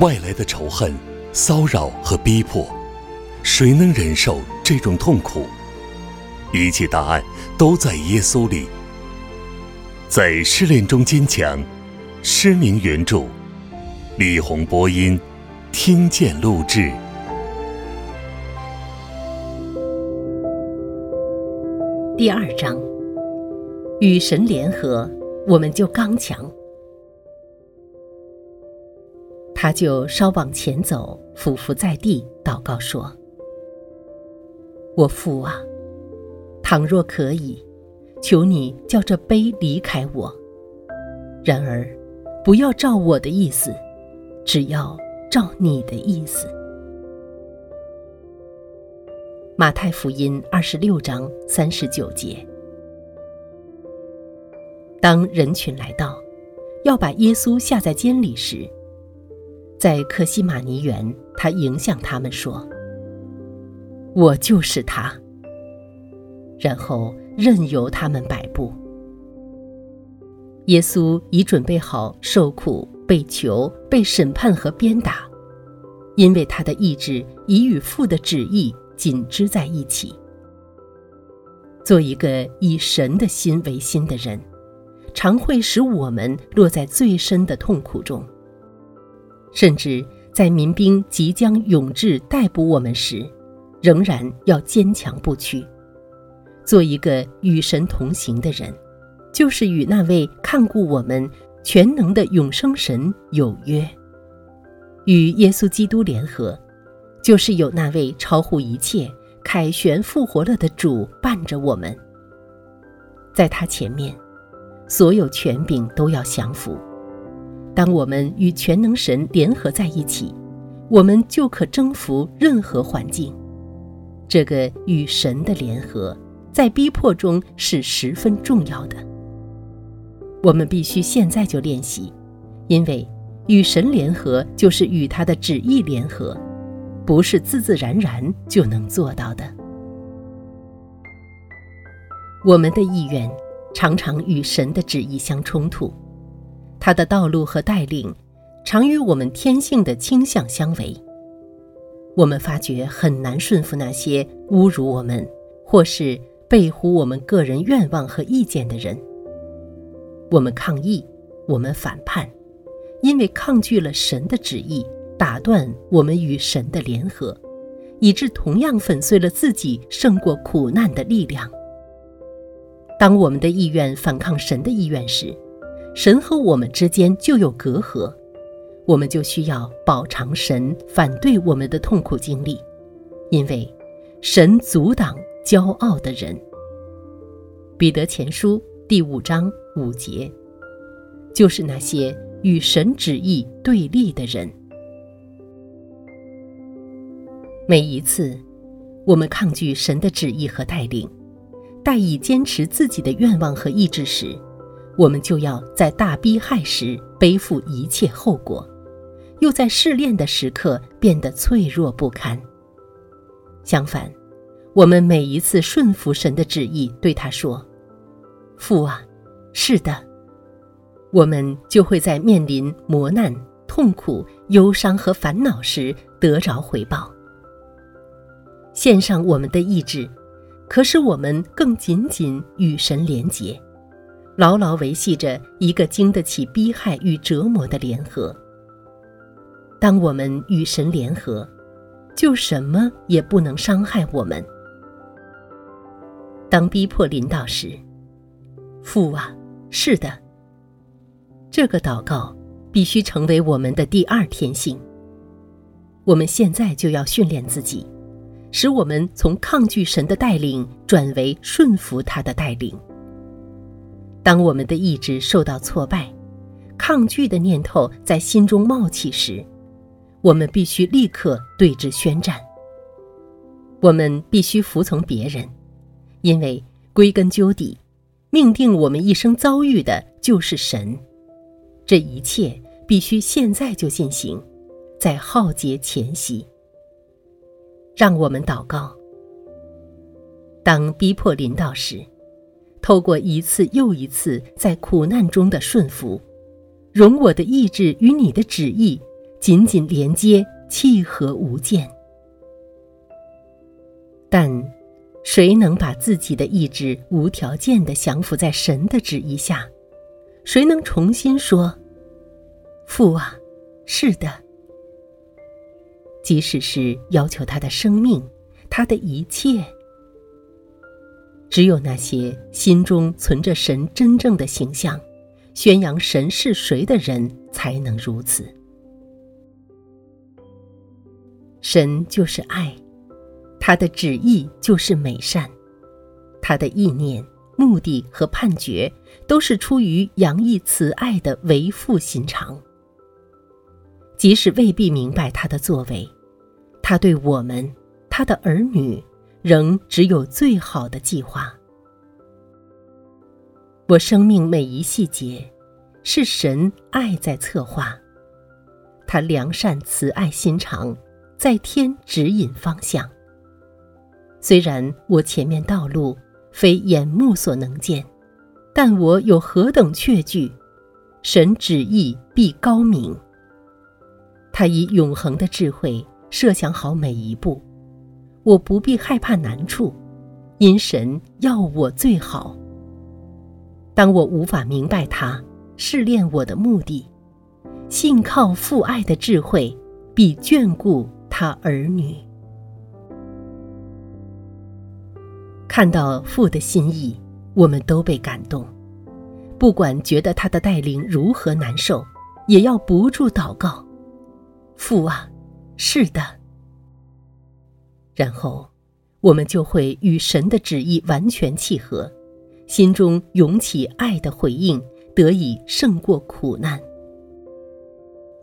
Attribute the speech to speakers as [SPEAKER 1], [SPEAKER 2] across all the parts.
[SPEAKER 1] 外来的仇恨、骚扰和逼迫，谁能忍受这种痛苦？一切答案都在耶稣里。在失恋中坚强，失明原著，李红播音，听见录制。
[SPEAKER 2] 第二章，与神联合，我们就刚强。他就稍往前走，俯伏在地，祷告说：“我父啊，倘若可以，求你叫这杯离开我。然而，不要照我的意思，只要照你的意思。”马太福音二十六章三十九节。当人群来到，要把耶稣下在监里时，在克西马尼园，他迎向他们说：“我就是他。”然后任由他们摆布。耶稣已准备好受苦、被囚、被审判和鞭打，因为他的意志已与父的旨意紧织在一起。做一个以神的心为心的人，常会使我们落在最深的痛苦中。甚至在民兵即将永志逮捕我们时，仍然要坚强不屈，做一个与神同行的人，就是与那位看顾我们全能的永生神有约；与耶稣基督联合，就是有那位超乎一切、凯旋复活了的主伴着我们。在他前面，所有权柄都要降服。当我们与全能神联合在一起，我们就可征服任何环境。这个与神的联合，在逼迫中是十分重要的。我们必须现在就练习，因为与神联合就是与他的旨意联合，不是自自然然就能做到的。我们的意愿常常与神的旨意相冲突。他的道路和带领，常与我们天性的倾向相违。我们发觉很难顺服那些侮辱我们，或是背乎我们个人愿望和意见的人。我们抗议，我们反叛，因为抗拒了神的旨意，打断我们与神的联合，以致同样粉碎了自己胜过苦难的力量。当我们的意愿反抗神的意愿时，神和我们之间就有隔阂，我们就需要饱尝神反对我们的痛苦经历，因为神阻挡骄傲的人。彼得前书第五章五节，就是那些与神旨意对立的人。每一次，我们抗拒神的旨意和带领，待以坚持自己的愿望和意志时，我们就要在大逼害时背负一切后果，又在试炼的时刻变得脆弱不堪。相反，我们每一次顺服神的旨意，对他说：“父啊，是的。”我们就会在面临磨难、痛苦、忧伤和烦恼时得着回报。献上我们的意志，可使我们更紧紧与神连结。牢牢维系着一个经得起逼害与折磨的联合。当我们与神联合，就什么也不能伤害我们。当逼迫临到时，父啊，是的。这个祷告必须成为我们的第二天性。我们现在就要训练自己，使我们从抗拒神的带领转为顺服他的带领。当我们的意志受到挫败，抗拒的念头在心中冒起时，我们必须立刻对之宣战。我们必须服从别人，因为归根究底，命定我们一生遭遇的就是神。这一切必须现在就进行，在浩劫前夕。让我们祷告。当逼迫临到时。透过一次又一次在苦难中的顺服，容我的意志与你的旨意紧紧连接，契合无间。但，谁能把自己的意志无条件的降服在神的旨意下？谁能重新说：“父啊，是的。”即使是要求他的生命，他的一切。只有那些心中存着神真正的形象，宣扬神是谁的人，才能如此。神就是爱，他的旨意就是美善，他的意念、目的和判决，都是出于洋溢慈爱的为父心肠。即使未必明白他的作为，他对我们，他的儿女。仍只有最好的计划。我生命每一细节，是神爱在策划。他良善慈爱心肠，在天指引方向。虽然我前面道路非眼目所能见，但我有何等确据，神旨意必高明。他以永恒的智慧设想好每一步。我不必害怕难处，因神要我最好。当我无法明白他试炼我的目的，信靠父爱的智慧，必眷顾他儿女。看到父的心意，我们都被感动。不管觉得他的带领如何难受，也要不住祷告。父啊，是的。然后，我们就会与神的旨意完全契合，心中涌起爱的回应，得以胜过苦难。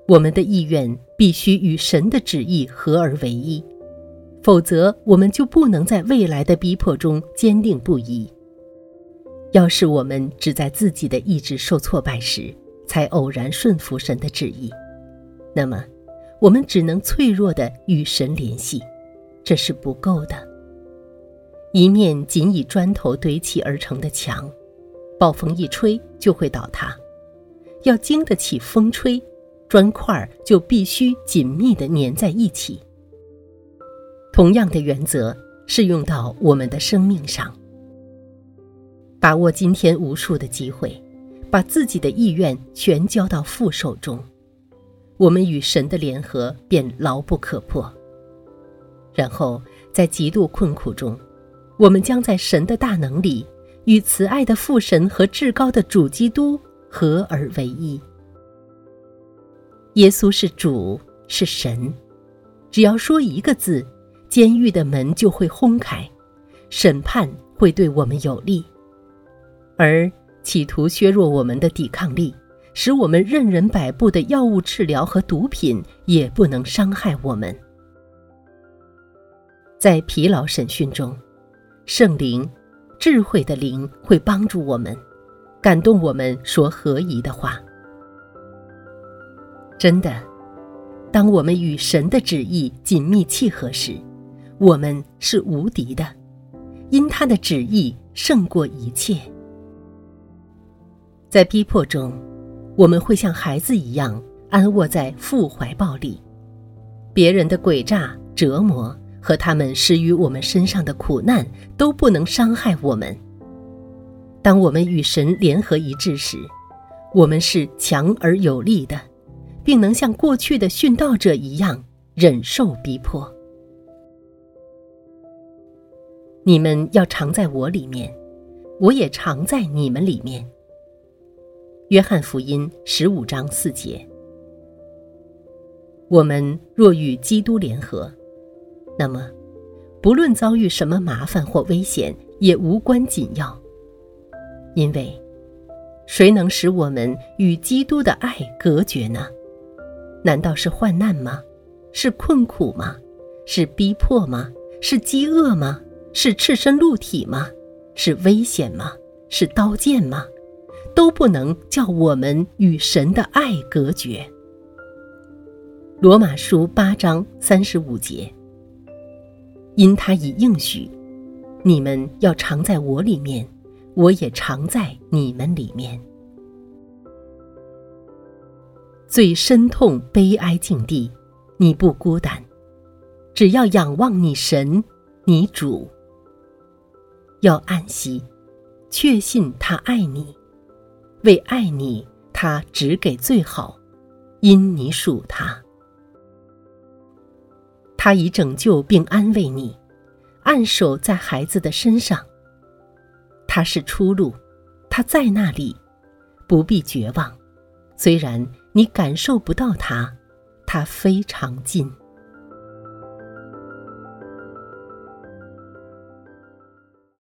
[SPEAKER 2] 我们的意愿必须与神的旨意合而为一，否则我们就不能在未来的逼迫中坚定不移。要是我们只在自己的意志受挫败时才偶然顺服神的旨意，那么我们只能脆弱的与神联系。这是不够的。一面仅以砖头堆砌而成的墙，暴风一吹就会倒塌。要经得起风吹，砖块就必须紧密地粘在一起。同样的原则适用到我们的生命上。把握今天无数的机会，把自己的意愿全交到父手中，我们与神的联合便牢不可破。然后，在极度困苦中，我们将在神的大能里，与慈爱的父神和至高的主基督合而为一。耶稣是主，是神。只要说一个字，监狱的门就会轰开，审判会对我们有利，而企图削弱我们的抵抗力，使我们任人摆布的药物治疗和毒品也不能伤害我们。在疲劳审讯中，圣灵、智慧的灵会帮助我们，感动我们说合宜的话。真的，当我们与神的旨意紧密契合时，我们是无敌的，因他的旨意胜过一切。在逼迫中，我们会像孩子一样安卧在父怀抱里，别人的诡诈折磨。和他们施于我们身上的苦难都不能伤害我们。当我们与神联合一致时，我们是强而有力的，并能像过去的殉道者一样忍受逼迫。你们要常在我里面，我也常在你们里面。约翰福音十五章四节。我们若与基督联合。那么，不论遭遇什么麻烦或危险，也无关紧要。因为，谁能使我们与基督的爱隔绝呢？难道是患难吗？是困苦吗？是逼迫吗？是饥饿吗？是赤身露体吗？是危险吗？是刀剑吗？都不能叫我们与神的爱隔绝。罗马书八章三十五节。因他已应许，你们要常在我里面，我也常在你们里面。最深痛悲哀境地，你不孤单。只要仰望你神，你主。要安息，确信他爱你，为爱你，他只给最好，因你属他。他已拯救并安慰你，按手在孩子的身上。他是出路，他在那里，不必绝望。虽然你感受不到他，他非常近。